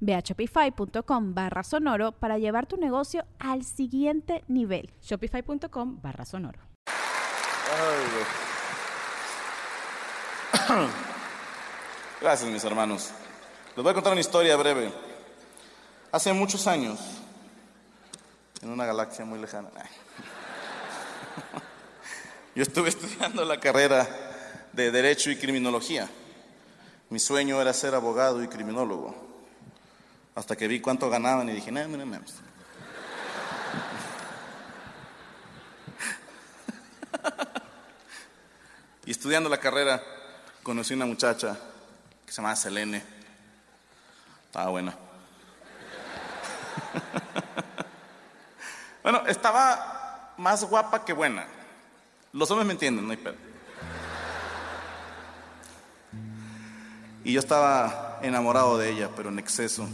Ve a shopify.com barra sonoro para llevar tu negocio al siguiente nivel. Shopify.com barra sonoro. Gracias, mis hermanos. Les voy a contar una historia breve. Hace muchos años, en una galaxia muy lejana, yo estuve estudiando la carrera de Derecho y Criminología. Mi sueño era ser abogado y criminólogo. Hasta que vi cuánto ganaban y dije, no, no, no. Y estudiando la carrera, conocí una muchacha que se llamaba Selene. Estaba buena. bueno, estaba más guapa que buena. Los hombres me entienden, no hay pedo. Y yo estaba enamorado de ella, pero en exceso.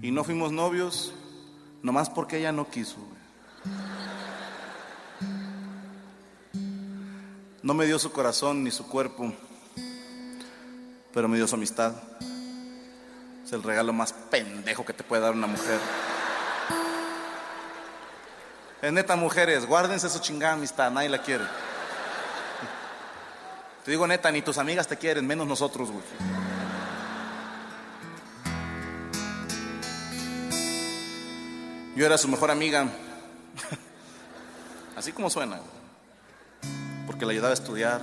Y no fuimos novios, nomás porque ella no quiso. No me dio su corazón ni su cuerpo, pero me dio su amistad. Es el regalo más pendejo que te puede dar una mujer. Es neta, mujeres, guárdense su chingada amistad, nadie la quiere. Te digo neta, ni tus amigas te quieren, menos nosotros, güey. Yo era su mejor amiga, así como suena, porque la ayudaba a estudiar,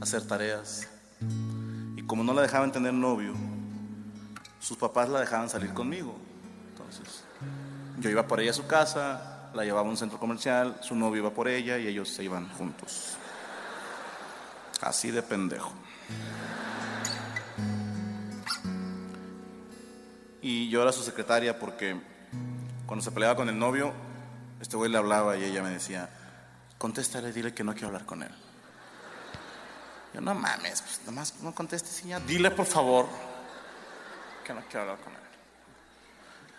a hacer tareas. Y como no la dejaban tener novio, sus papás la dejaban salir conmigo. Entonces, yo iba por ella a su casa, la llevaba a un centro comercial, su novio iba por ella y ellos se iban juntos. Así de pendejo. Y yo era su secretaria porque cuando se peleaba con el novio, este güey le hablaba y ella me decía, contéstale, dile que no quiero hablar con él. Yo, no mames, pues nomás no contestes y ya. Dile, por favor, que no quiero hablar con él.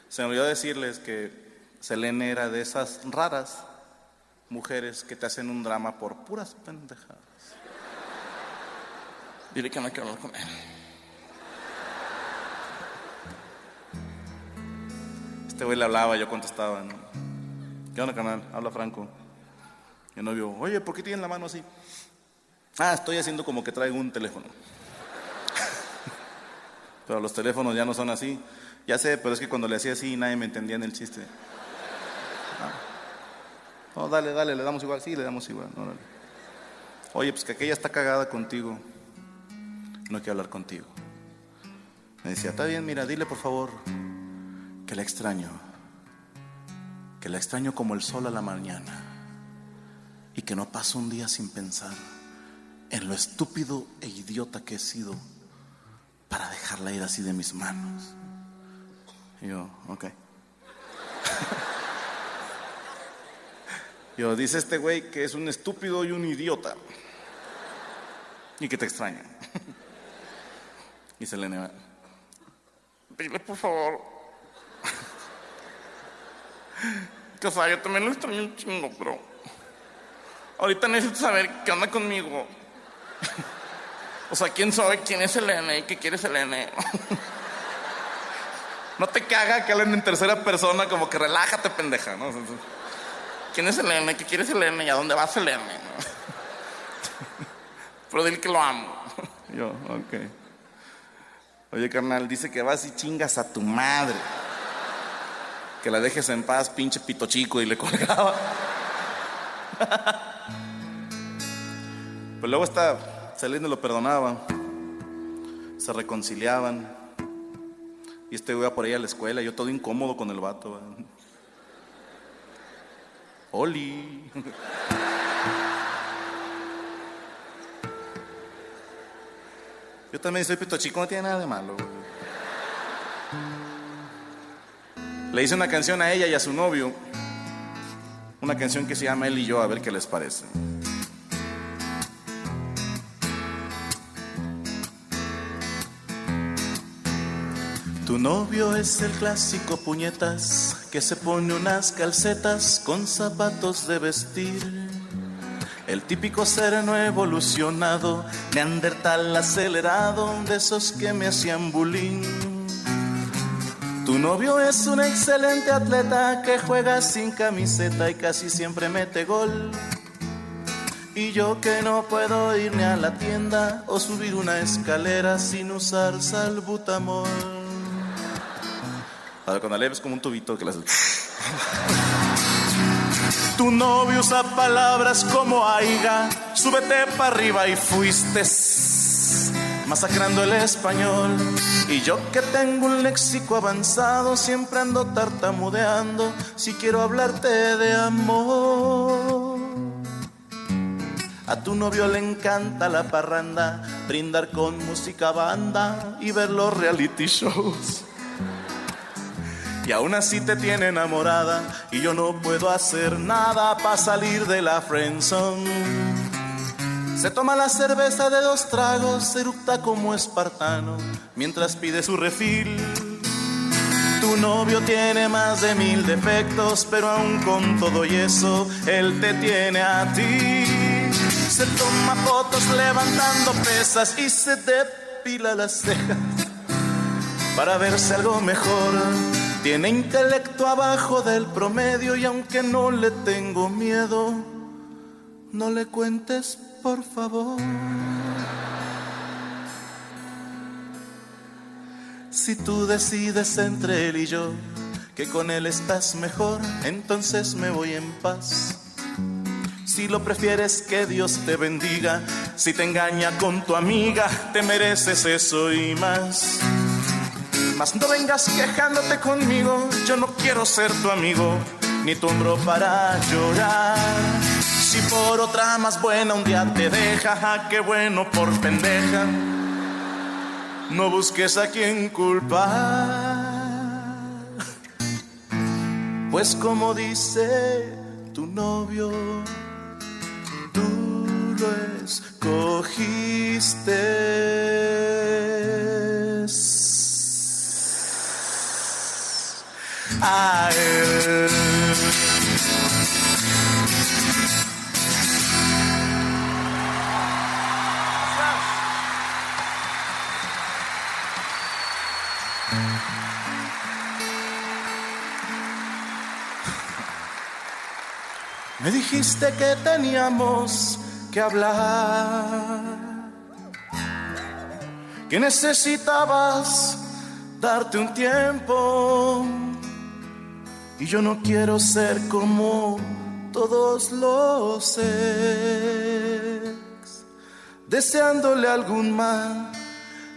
Se me olvidó decirles que Selene era de esas raras mujeres que te hacen un drama por puras pendejadas. Dile que no quiero hablar con él. Este güey le hablaba, yo contestaba, ¿no? ¿Qué onda, canal? Habla Franco. Y el novio, oye, ¿por qué tiene la mano así? Ah, estoy haciendo como que traigo un teléfono. pero los teléfonos ya no son así. Ya sé, pero es que cuando le hacía así nadie me entendía en el chiste. Ah. No, dale, dale, le damos igual. Sí, le damos igual. Oye, pues que aquella está cagada contigo. No quiero hablar contigo. Me decía, está bien, mira, dile por favor que la extraño, que la extraño como el sol a la mañana y que no paso un día sin pensar en lo estúpido e idiota que he sido para dejarla ir así de mis manos. Y yo, ok. yo, dice este güey que es un estúpido y un idiota y que te extraña. y se le niega. Dile por favor que o sea, yo también lo extraño un chingo, pero ahorita necesito saber qué onda conmigo. o sea, quién sabe quién es Elena y qué quiere Selene. no te caga que hablen en tercera persona, como que relájate, pendeja, ¿no? ¿Quién es Elena? ¿Qué quiere Selene? ¿Y a dónde va Selene? pero dile que lo amo. yo, ok. Oye, carnal, dice que vas y chingas a tu madre que la dejes en paz, pinche pito chico, y le colgaba. Pues luego está saliendo lo perdonaba. Se reconciliaban. Y este iba por ahí a la escuela, yo todo incómodo con el vato. Oli. Yo también soy pito chico, no tiene nada de malo. Le hice una canción a ella y a su novio. Una canción que se llama Él y yo, a ver qué les parece. Tu novio es el clásico puñetas que se pone unas calcetas con zapatos de vestir. El típico ser no evolucionado, neandertal acelerado, de esos que me hacían bullying. Tu novio es un excelente atleta que juega sin camiseta y casi siempre mete gol. Y yo que no puedo irme a la tienda o subir una escalera sin usar salbutamol. A ver, cuando le ves como un tubito que las... Tu novio usa palabras como aiga, súbete para arriba y fuiste masacrando el español. Y yo que tengo un léxico avanzado, siempre ando tartamudeando si quiero hablarte de amor. A tu novio le encanta la parranda, brindar con música banda y ver los reality shows. Y aún así te tiene enamorada y yo no puedo hacer nada para salir de la friendzone. Se toma la cerveza de dos tragos, eructa como espartano mientras pide su refil. Tu novio tiene más de mil defectos, pero aún con todo y eso, él te tiene a ti. Se toma fotos levantando pesas y se depila las cejas para verse algo mejor. Tiene intelecto abajo del promedio y aunque no le tengo miedo, no le cuentes por favor. Si tú decides entre él y yo que con él estás mejor, entonces me voy en paz. Si lo prefieres, que Dios te bendiga. Si te engaña con tu amiga, te mereces eso y más. Mas no vengas quejándote conmigo, yo no quiero ser tu amigo, ni tu hombro para llorar. Si por otra más buena un día te deja, ja, qué bueno por pendeja. No busques a quien culpar. Pues como dice tu novio, tú lo escogiste. A Me dijiste que teníamos que hablar, que necesitabas darte un tiempo. Y yo no quiero ser como todos los ex, deseándole algún mal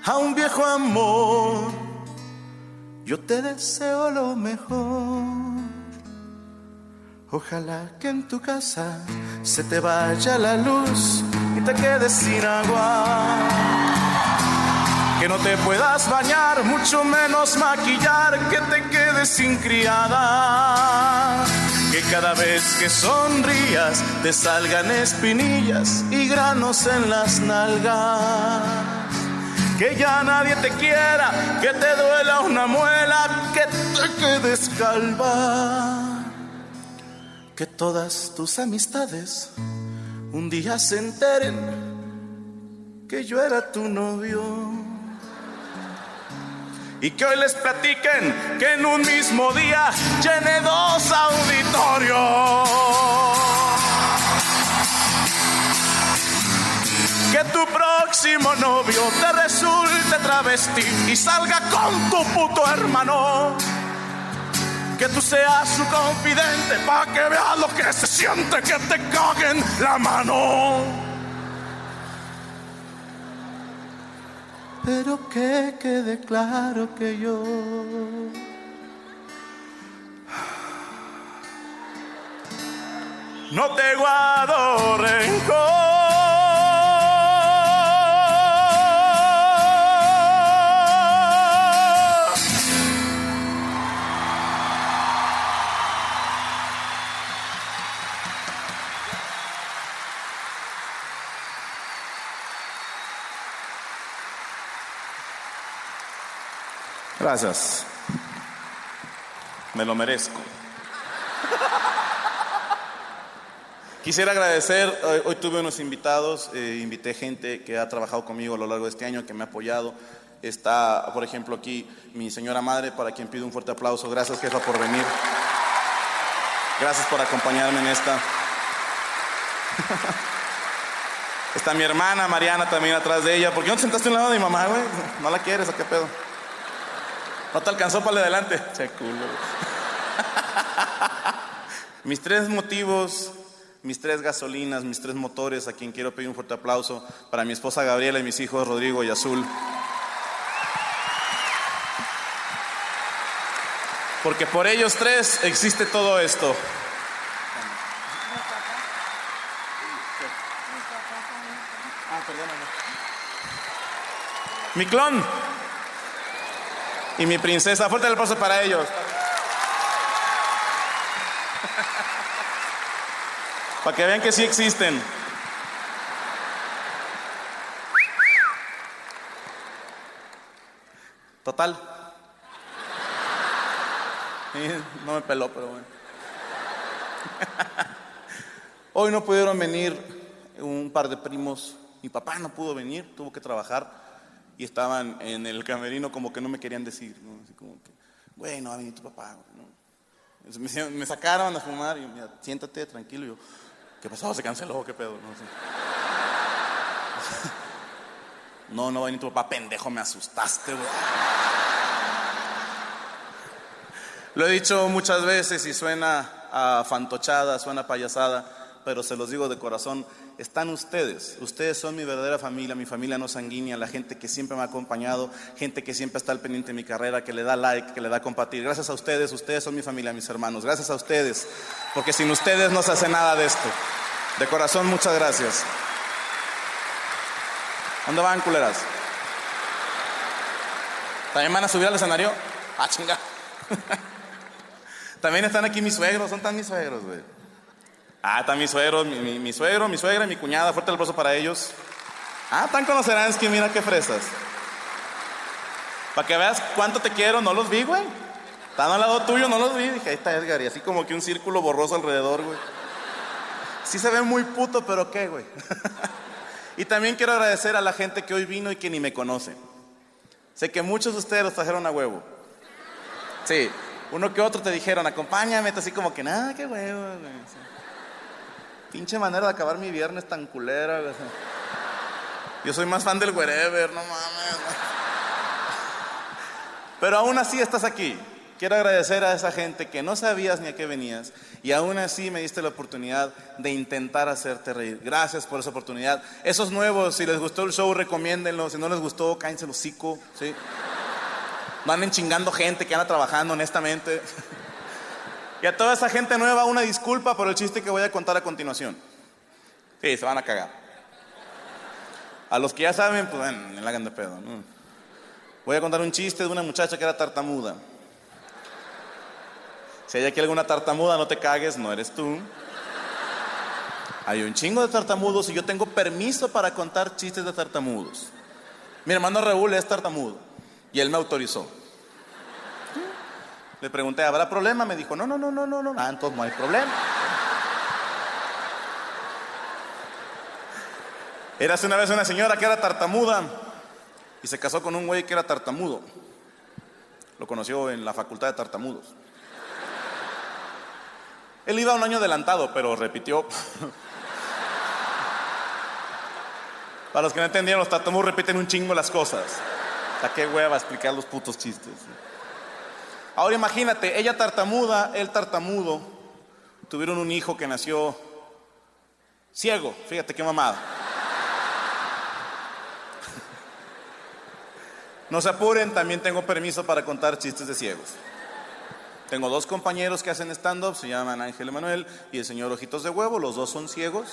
a un viejo amor. Yo te deseo lo mejor. Ojalá que en tu casa se te vaya la luz y te quedes sin agua. Que no te puedas bañar, mucho menos maquillar, que te quedes sin criada. Que cada vez que sonrías te salgan espinillas y granos en las nalgas. Que ya nadie te quiera, que te duela una muela, que te quedes calva que todas tus amistades un día se enteren que yo era tu novio. Y que hoy les platiquen que en un mismo día llené dos auditorios. Que tu próximo novio te resulte travesti y salga con tu puto hermano que tú seas su confidente, para que veas lo que se siente que te caguen la mano. Pero que quede claro que yo no te guardo rencor. Gracias. Me lo merezco. Quisiera agradecer, hoy, hoy tuve unos invitados, eh, invité gente que ha trabajado conmigo a lo largo de este año, que me ha apoyado. Está, por ejemplo, aquí mi señora madre, para quien pido un fuerte aplauso. Gracias, jefa, por venir. Gracias por acompañarme en esta. Está mi hermana Mariana también atrás de ella. ¿Por qué no te sentaste a un lado de mi mamá, güey? ¿No la quieres o qué pedo? ¿No te alcanzó para adelante? Che culo. Mis tres motivos, mis tres gasolinas, mis tres motores, a quien quiero pedir un fuerte aplauso, para mi esposa Gabriela y mis hijos Rodrigo y Azul. Porque por ellos tres existe todo esto. Mi clon y mi princesa. Fuerte el aplauso para ellos. Para que vean que sí existen. Total. No me peló, pero bueno. Hoy no pudieron venir un par de primos. Mi papá no pudo venir, tuvo que trabajar y estaban en el camerino como que no me querían decir. ¿no? Así como que, güey, no va a venir tu papá. ¿no? Me, sacaron a fumar y yo, mira, siéntate tranquilo. Y yo, ¿qué pasó? ¿Se canceló? ¿Qué pedo? No, no, no va a venir tu papá, pendejo, me asustaste, güey. Lo he dicho muchas veces y suena a fantochada, suena a payasada, pero se los digo de corazón, están ustedes. Ustedes son mi verdadera familia, mi familia no sanguínea, la gente que siempre me ha acompañado, gente que siempre está al pendiente de mi carrera, que le da like, que le da compartir. Gracias a ustedes, ustedes son mi familia, mis hermanos. Gracias a ustedes, porque sin ustedes no se hace nada de esto. De corazón, muchas gracias. ¿Dónde van, culeras? ¿También van a subir al escenario? Ah, chinga. También están aquí mis suegros, son tan mis suegros, güey. Ah, están mis suegros, mi, mi- mi suegro, mi suegra, y mi cuñada. Fuerte el aplauso para ellos. Ah, tan conocerán, es que mira qué fresas. Para que veas cuánto te quiero, no los vi, güey. Están al lado tuyo, no los vi. Dije, ahí está Edgar, y así como que un círculo borroso alrededor, güey. Sí se ve muy puto, pero qué, güey. y también quiero agradecer a la gente que hoy vino y que ni me conoce. Sé que muchos de ustedes los trajeron a huevo. Sí, uno que otro te dijeron, acompáñame, así como que, nada, qué huevo, güey. Pinche manera de acabar mi viernes tan culera. Yo soy más fan del wherever, no mames. Pero aún así estás aquí. Quiero agradecer a esa gente que no sabías ni a qué venías y aún así me diste la oportunidad de intentar hacerte reír. Gracias por esa oportunidad. Esos nuevos, si les gustó el show, recomiéndenlo. Si no les gustó, cállense el hocico, ¿sí? No anden chingando gente que anda trabajando honestamente. Y a toda esa gente nueva, una disculpa por el chiste que voy a contar a continuación. Sí, se van a cagar. A los que ya saben, pues le hagan de pedo. Voy a contar un chiste de una muchacha que era tartamuda. Si hay aquí alguna tartamuda, no te cagues, no eres tú. Hay un chingo de tartamudos y yo tengo permiso para contar chistes de tartamudos. Mi hermano Raúl es tartamudo y él me autorizó. Le pregunté, ¿habrá problema? Me dijo, no, no, no, no, no, no. Ah, entonces no hay problema. Érase una vez una señora que era tartamuda y se casó con un güey que era tartamudo. Lo conoció en la facultad de tartamudos. Él iba un año adelantado, pero repitió. Para los que no entendieron, los tartamudos repiten un chingo las cosas. ¿A qué hueva explicar los putos chistes? Ahora imagínate, ella tartamuda, él tartamudo, tuvieron un hijo que nació ciego, fíjate qué mamada. No se apuren, también tengo permiso para contar chistes de ciegos. Tengo dos compañeros que hacen stand-up, se llaman Ángel Emanuel y el señor Ojitos de Huevo, los dos son ciegos.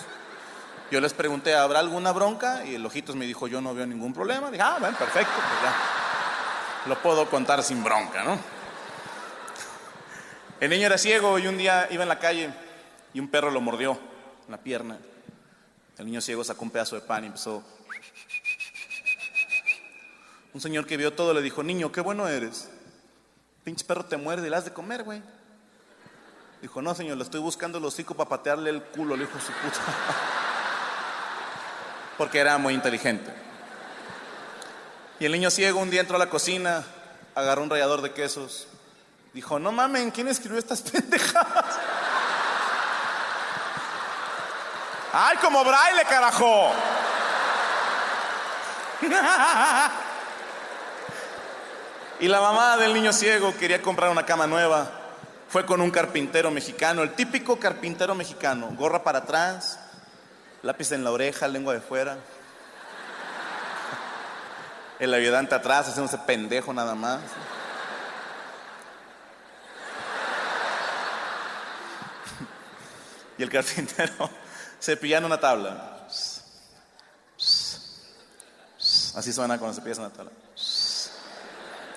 Yo les pregunté, ¿habrá alguna bronca? Y el Ojitos me dijo, yo no veo ningún problema. Dije, ah, bueno, perfecto, pues ya. Lo puedo contar sin bronca, ¿no? El niño era ciego y un día iba en la calle y un perro lo mordió en la pierna. El niño ciego sacó un pedazo de pan y empezó. Un señor que vio todo le dijo, niño, qué bueno eres. Pinche perro te muerde y le has de comer, güey. Dijo, no, señor, le estoy buscando el hocico para patearle el culo, le dijo su puta. Porque era muy inteligente. Y el niño ciego un día entró a la cocina, agarró un rallador de quesos. Dijo, no mamen, ¿quién escribió estas pendejadas? ¡Ay, como braille, carajo! Y la mamá del niño ciego quería comprar una cama nueva. Fue con un carpintero mexicano, el típico carpintero mexicano, gorra para atrás, lápiz en la oreja, lengua de fuera. El ayudante atrás haciéndose pendejo nada más. El carpintero cepillando una tabla. Así suena cuando cepillas una tabla.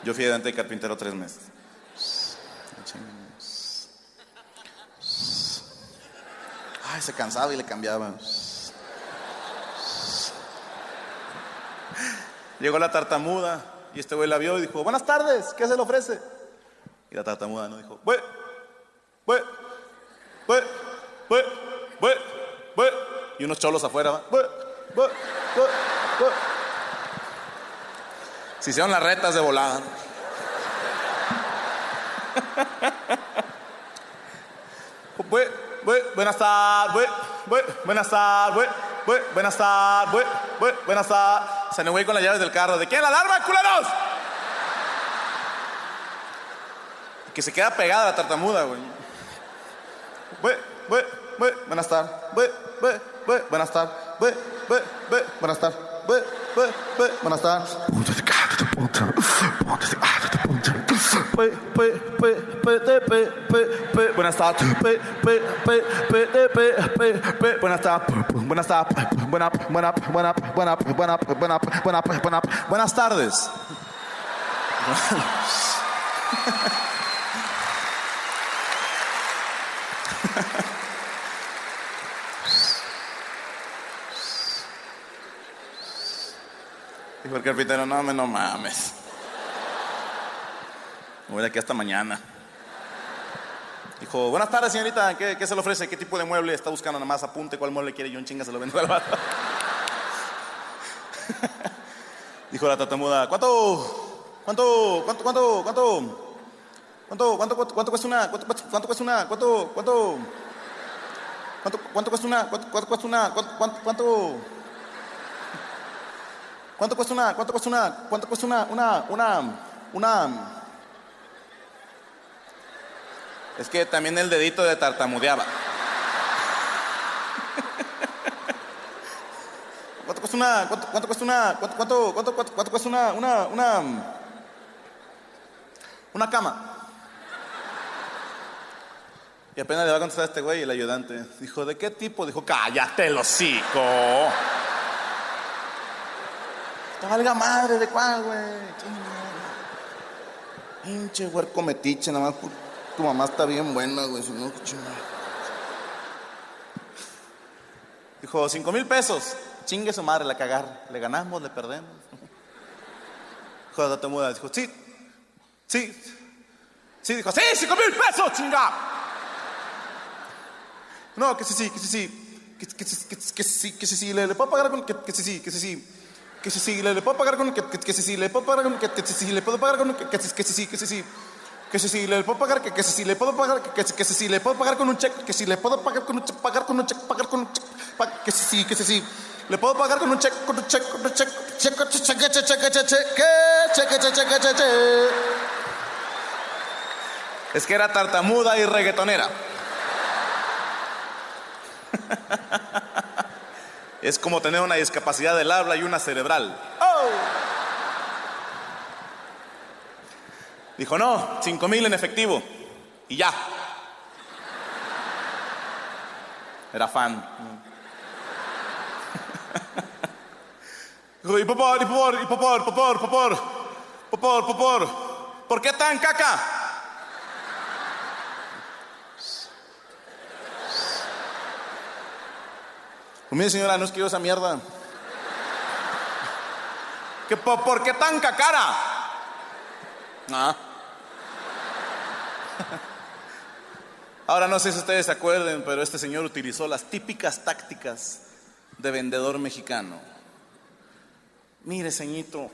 Yo fui ayudante de carpintero tres meses. Ay, se cansaba y le cambiaba. Llegó la tartamuda y este güey la vio y dijo, buenas tardes, ¿qué se le ofrece? Y la tartamuda no dijo, bue, bue, bue, bue, bue, bue. Y unos cholos afuera, bue, bue, bue. Se hicieron las retas de volada. Bue, bue, buenas tardes, bue, bue, buenas tardes, bue, bue, buenas tardes, bue, bue, buenas tardes. Se me güey con las llaves del carro. ¿De quién la alarma, culeros? Que se queda pegada la tartamuda, güey. Bue, bue, bue, buenas tardes, bue, bue, bue, buenas tardes, bue, bue, bue, buenas tardes, bue, bue, bue, buenas tardes. Buenas tardes. Buenas tardes. Buenas tardes. Buena, buena, buena, buena, buena, buena, buena, buena, buenas tardes. Dijo el carpintero, no, me no mames. Me voy de aquí hasta mañana. Dijo, buenas tardes, señorita. ¿Qué, qué se le ofrece? ¿Qué tipo de mueble está buscando? Nada más apunte cuál mueble quiere y un chinga se lo vendo al vato. Dijo la tatamuda, ¿cuánto? ¿Cuánto? ¿Cuánto? ¿Cuánto? ¿Cuánto? ¿Cuánto, cuánto, cuánto, cuánto cuesta una? ¿Cuánto, cuánto cuesta una? ¿Cuánto, cuánto? ¿Cuánto, cuánto cuesta una? ¿Cuánto, cuánto cuesta una? ¿Cuánto, cuánto, cuánto? ¿Cuánto cuesta una? ¿Cuánto cuesta una? ¿Cuánto cuesta una? Una, una, una. Es que también el dedito de tartamudeaba. ¿Cuánto cuesta una? ¿Cuánto, cuánto cuesta una? ¿Cuánto, cuánto, cuánto, cuánto, cuánto cuesta una, una, una, una cama? Y apenas le va a contestar a este güey, el ayudante. Dijo, ¿de qué tipo? Dijo, cállate el hocico. Te valga madre, ¿de cuál, güey? Pinche huerco metiche, nada más. Tu mamá está bien buena, güey. Si no. Dijo, cinco mil pesos. Chingue su madre, la cagar. Le ganamos, le perdemos. Dijo la tartamuda, dijo, sí, sí. Sí, dijo, sí, cinco mil pesos, chinga. No, que sí, sí, que sí, sí. Que, que, sí, que, sí, que sí, le puedo pagar con. Que, que sí, sí, que sí, sí. Que sí, sí, le, puedo pagar con. Que, que, que sí. Le puedo pagar con. Que, que sí, sí. Le puedo pagar con. Que, que, que sí, que sí, sí. Que sí, sí, le puedo pagar. Que, que sí, sí. Le puedo pagar. Que, que, que sí. Le puedo pagar con un cheque. Que sí, le puedo pagar con un cheque. Pagar con un cheque. Pagar con un cheque. Que sí, sí, que sí, sí. Le puedo pagar con un cheque. Con un cheque. Con un cheque, cheque, cheque, cheque, cheque, cheque, cheque, cheque, cheque. Es que era tartamuda y reggaetonera. Es como tener una discapacidad del habla y una cerebral. ¡Oh! Dijo, no, cinco mil en efectivo. Y ya. Era fan. Dijo, y popor, y popor, y popor, popor, popor, popor, popor. ¿Por qué tan caca? Pues mire señora, no es que yo esa mierda. ¿Que po- ¿Por qué tan cacara? Ah. Ahora no sé si ustedes se acuerden, pero este señor utilizó las típicas tácticas de vendedor mexicano. Mire, ceñito,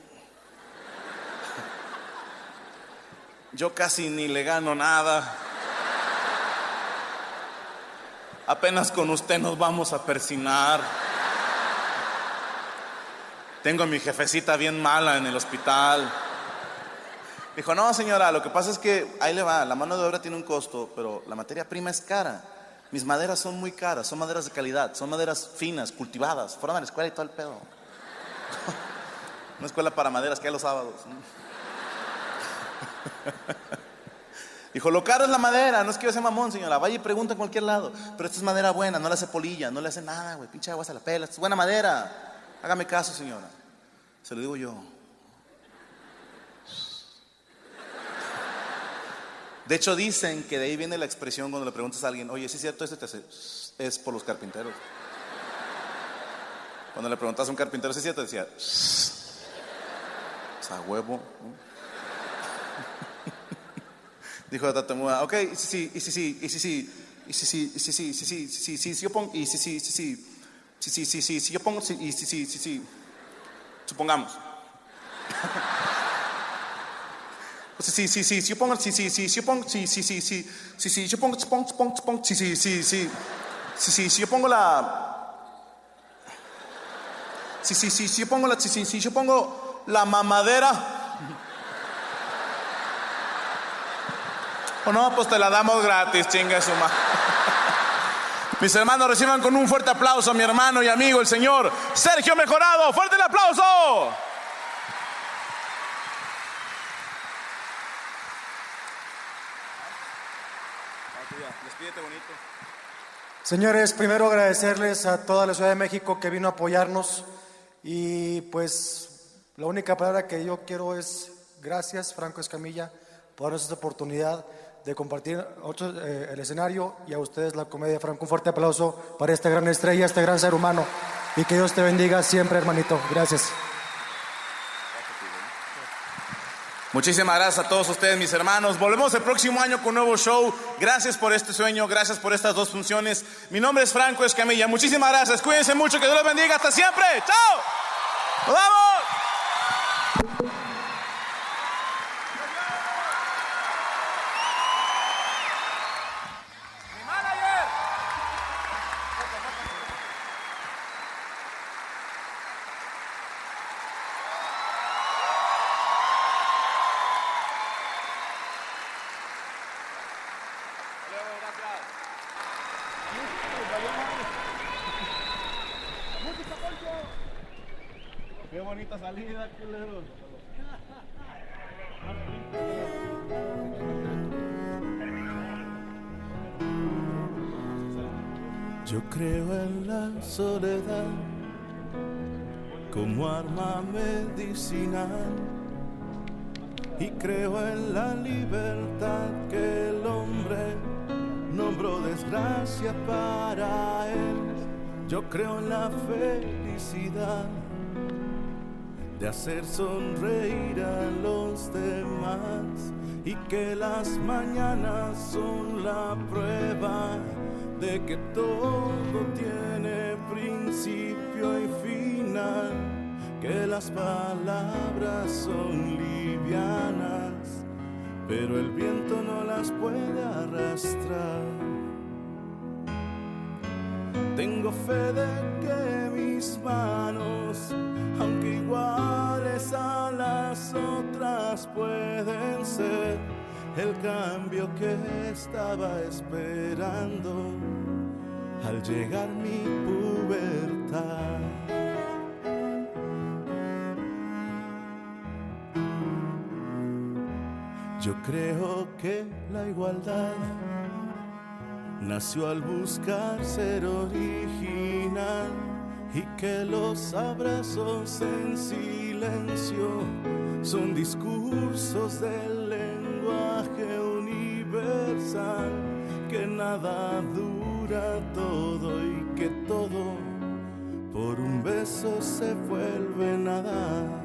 yo casi ni le gano nada. Apenas con usted nos vamos a persinar. Tengo a mi jefecita bien mala en el hospital. Dijo, no señora, lo que pasa es que ahí le va, la mano de obra tiene un costo, pero la materia prima es cara. Mis maderas son muy caras, son maderas de calidad, son maderas finas, cultivadas, fueron a la escuela y todo el pedo. Una escuela para maderas que hay los sábados. Dijo, lo caro es la madera, no es que yo sea mamón, señora. Vaya y pregunta en cualquier lado. Pero esta es madera buena, no le hace polilla, no le hace nada, güey. Pinche agua se la pela. Esta es buena madera. Hágame caso, señora. Se lo digo yo. De hecho, dicen que de ahí viene la expresión cuando le preguntas a alguien, oye, ¿sí es cierto este te hace? Es por los carpinteros. Cuando le preguntas a un carpintero, ¿sí es cierto? Decía, o sea, huevo. Dijo la tartamuda, ok, y sí, sí, y sí, sí, y sí, sí, y sí, sí, y sí, sí, sí, sí, sí, sí, sí, yo pongo, y sí, sí, sí, sí, sí, sí, sí, sí, sí, yo pongo, y sí, sí, sí, sí, supongamos. Pues sí, sí, sí, sí, yo pongo, sí, sí, sí, yo pongo, sí, sí, sí, sí, sí, sí, yo pongo, pongo, pongo, pongo, sí, sí, sí, sí, sí, sí, sí, yo pongo la, sí, sí, sí, sí, yo pongo la, sí, sí, sí, yo pongo la mamadera. O no, pues te la damos gratis, chinga su ma. Mis hermanos reciban con un fuerte aplauso a mi hermano y amigo, el señor Sergio Mejorado. ¡Fuerte el aplauso! Señores, primero agradecerles a toda la Ciudad de México que vino a apoyarnos y pues la única palabra que yo quiero es gracias Franco Escamilla por esta oportunidad de compartir otro, eh, el escenario y a ustedes la comedia Franco. Un fuerte aplauso para esta gran estrella, este gran ser humano y que Dios te bendiga siempre hermanito. Gracias. Muchísimas gracias a todos ustedes, mis hermanos. Volvemos el próximo año con nuevo show. Gracias por este sueño, gracias por estas dos funciones. Mi nombre es Franco Escamilla. Muchísimas gracias. Cuídense mucho, que Dios los bendiga. Hasta siempre. ¡Chao! ¡Nos vamos! Qué bonita salida, culeros. Yo creo en la soledad como arma medicinal y creo en la libertad que el hombre nombró desgracia para él. Yo creo en la felicidad de hacer sonreír a los demás y que las mañanas son la prueba de que todo tiene principio y final, que las palabras son livianas, pero el viento no las puede arrastrar. Tengo fe de que mis manos, aunque iguales a las otras, pueden ser el cambio que estaba esperando al llegar mi pubertad. Yo creo que la igualdad nació al buscar ser original y que los abrazos en silencio son discursos del lenguaje universal, que nada dura todo y que todo por un beso se vuelve nada.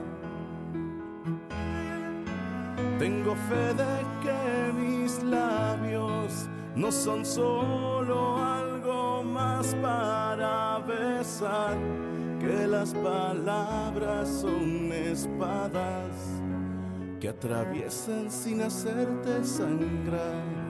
Tengo fe de no son solo algo más para besar, que las palabras son espadas que atraviesan sin hacerte sangrar.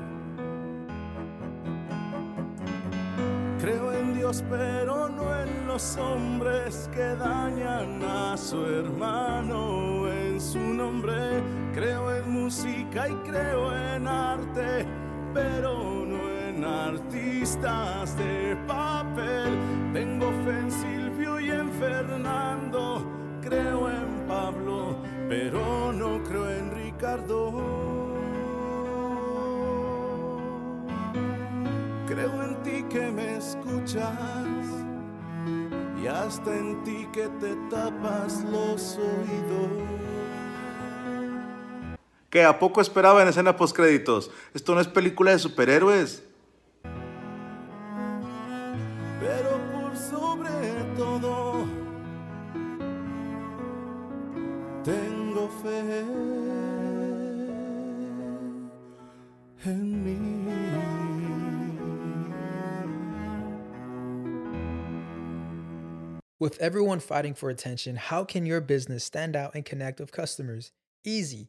Creo en Dios, pero no en los hombres que dañan a su hermano en su nombre. Creo en música y creo en arte, pero no en artistas de papel. Tengo fe en Silvio y en Fernando, creo en Pablo, pero no creo en Ricardo. Creo en ti que me escuchas y hasta en ti que te tapas los oídos. ¿Qué? ¿A poco esperaba en escena postcréditos? Esto no es película de superhéroes. pero por sobre todo tengo fe en mí. With everyone fighting for attention, how can your business stand out and connect with customers? Easy.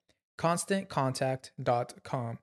ConstantContact.com.